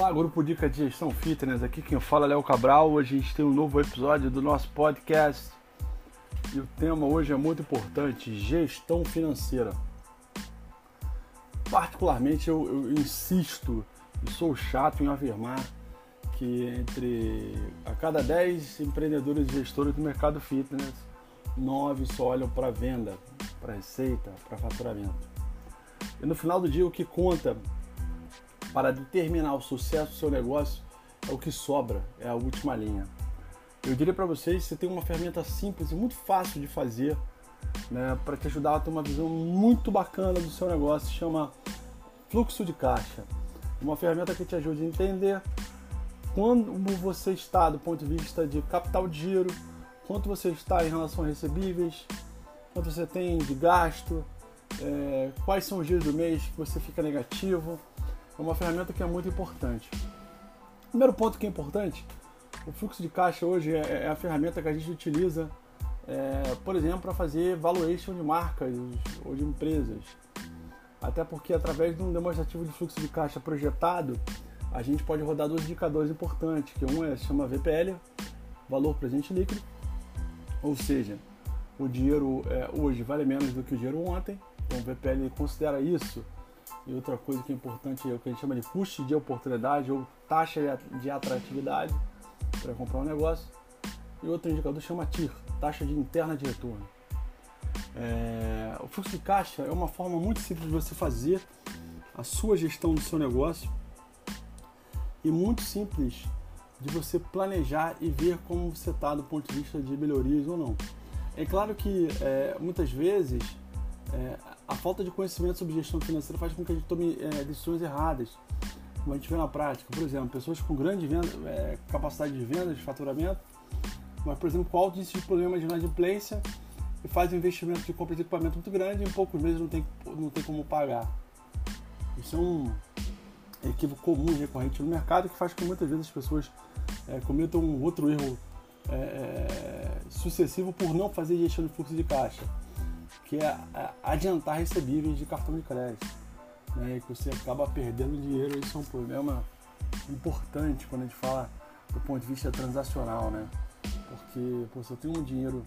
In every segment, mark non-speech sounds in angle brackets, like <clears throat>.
Olá, grupo Dica de Gestão Fitness. Aqui quem fala é Léo Cabral. Hoje a gente tem um novo episódio do nosso podcast. E o tema hoje é muito importante: gestão financeira. Particularmente, eu, eu insisto e sou chato em afirmar que entre a cada 10 empreendedores e gestores do mercado fitness, 9 só olham para venda, para receita, para faturamento. E no final do dia, o que conta para determinar o sucesso do seu negócio é o que sobra, é a última linha. Eu diria para vocês, você tem uma ferramenta simples e muito fácil de fazer, né, para te ajudar a ter uma visão muito bacana do seu negócio, chama fluxo de caixa. Uma ferramenta que te ajuda a entender quando você está do ponto de vista de capital de giro, quanto você está em relação a recebíveis, quanto você tem de gasto, é, quais são os dias do mês que você fica negativo, é uma ferramenta que é muito importante. Primeiro ponto que é importante, o fluxo de caixa hoje é, é a ferramenta que a gente utiliza, é, por exemplo, para fazer valuation de marcas ou de empresas. Até porque através de um demonstrativo de fluxo de caixa projetado, a gente pode rodar dois indicadores importantes, que um é chama VPL, valor presente líquido, ou seja, o dinheiro é, hoje vale menos do que o dinheiro ontem, então o VPL considera isso e outra coisa que é importante é o que a gente chama de custo de oportunidade ou taxa de atratividade para comprar um negócio. E outro indicador chama TIR, taxa de interna de retorno. É, o fluxo de caixa é uma forma muito simples de você fazer a sua gestão do seu negócio e muito simples de você planejar e ver como você está do ponto de vista de melhorias ou não. É claro que é, muitas vezes é, a falta de conhecimento sobre gestão financeira faz com que a gente tome é, decisões erradas, como a gente vê na prática. Por exemplo, pessoas com grande venda, é, capacidade de venda, de faturamento, mas, por exemplo, com alto índice de problemas de inadimplência e faz investimento de compra de equipamento muito grande e em poucos meses não tem, não tem como pagar. Isso é um equívoco comum e recorrente no mercado que faz com que muitas vezes as pessoas é, cometam um outro erro é, é, sucessivo por não fazer gestão de fluxo de caixa que é adiantar recebíveis de cartão de crédito. Né, que você acaba perdendo dinheiro, isso é um problema importante quando a gente fala do ponto de vista transacional, né? Porque pô, se eu tenho um dinheiro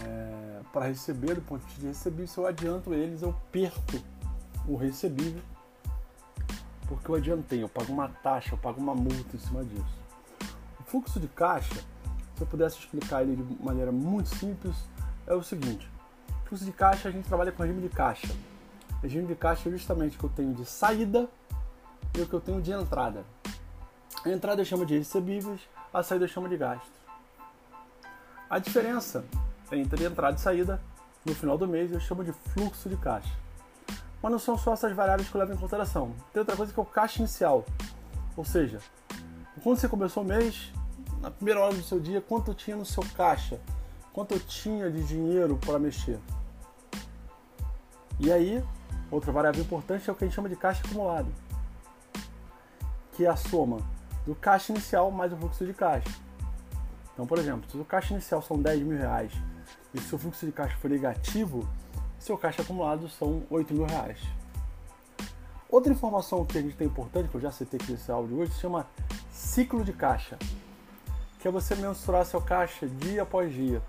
é, para receber, do ponto de vista de recebível, se eu adianto eles, eu perco o recebível, porque eu adiantei, eu pago uma taxa, eu pago uma multa em cima disso. O fluxo de caixa, se eu pudesse explicar ele de maneira muito simples, é o seguinte: fluxo de caixa, a gente trabalha com regime de caixa. Regime de caixa é justamente o que eu tenho de saída e o que eu tenho de entrada. A entrada eu chamo de recebíveis, a saída eu chamo de gastos. A diferença entre entrada e saída no final do mês eu chamo de fluxo de caixa. Mas não são só essas variáveis que eu levo em consideração. Tem outra coisa que é o caixa inicial. Ou seja, quando você começou o mês, na primeira hora do seu dia, quanto tinha no seu caixa? Quanto eu tinha de dinheiro para mexer? E aí, outra variável importante é o que a gente chama de caixa acumulado, que é a soma do caixa inicial mais o fluxo de caixa. Então, por exemplo, se o caixa inicial são 10 mil reais e se o fluxo de caixa for negativo, seu caixa acumulado são 8 mil reais. Outra informação que a gente tem importante, que eu já citei aqui nesse áudio hoje, se chama ciclo de caixa, que é você mensurar seu caixa dia após dia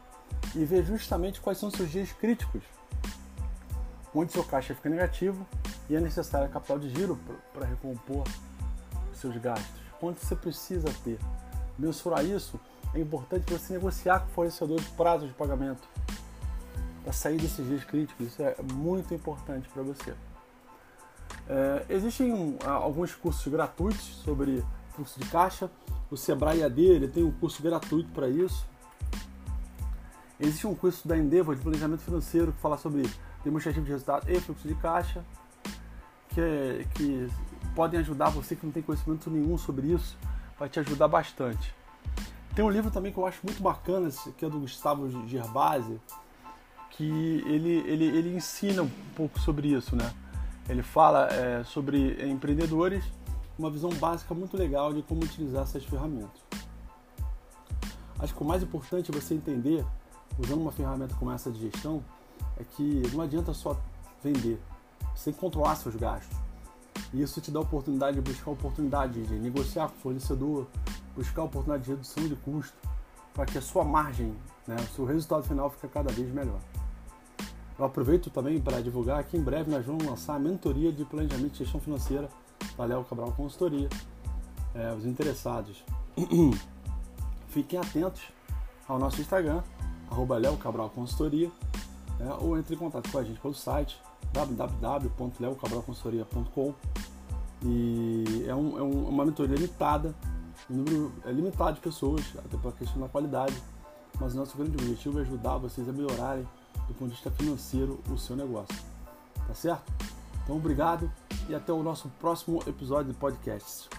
e ver justamente quais são seus dias críticos onde seu caixa fica negativo e é necessário capital de giro para recompor seus gastos. Quanto você precisa ter? Mensurar isso é importante você negociar com o fornecedor de prazos de pagamento para sair desses dias críticos. Isso é muito importante para você. É, existem alguns cursos gratuitos sobre fluxo de caixa. O Sebrae AD ele tem um curso gratuito para isso. Existe um curso da Endeavor de planejamento financeiro que fala sobre demonstrativo de resultado e fluxo de caixa, que, é, que podem ajudar você que não tem conhecimento nenhum sobre isso, vai te ajudar bastante. Tem um livro também que eu acho muito bacana, que é do Gustavo Gerbasi, que ele, ele, ele ensina um pouco sobre isso, né? Ele fala é, sobre empreendedores, uma visão básica muito legal de como utilizar essas ferramentas. Acho que o mais importante é você entender, usando uma ferramenta como essa de gestão, é que não adianta só vender, você tem que controlar seus gastos. E isso te dá a oportunidade de buscar oportunidade de negociar com o fornecedor, buscar a oportunidade de redução de custo, para que a sua margem, né, o seu resultado final fique cada vez melhor. Eu aproveito também para divulgar que em breve nós vamos lançar a mentoria de planejamento e gestão financeira da Léo Cabral Consultoria. É, os interessados, <clears throat> fiquem atentos ao nosso Instagram, arroba Léo Cabral Consultoria, né, ou entre em contato com a gente pelo site www.leocabralconsultoria.com e é, um, é um, uma mentoria limitada, o número é limitado de pessoas, até pela questão da qualidade, mas o nosso grande objetivo é ajudar vocês a melhorarem do ponto de vista financeiro o seu negócio. Tá certo? Então, obrigado e até o nosso próximo episódio de podcast.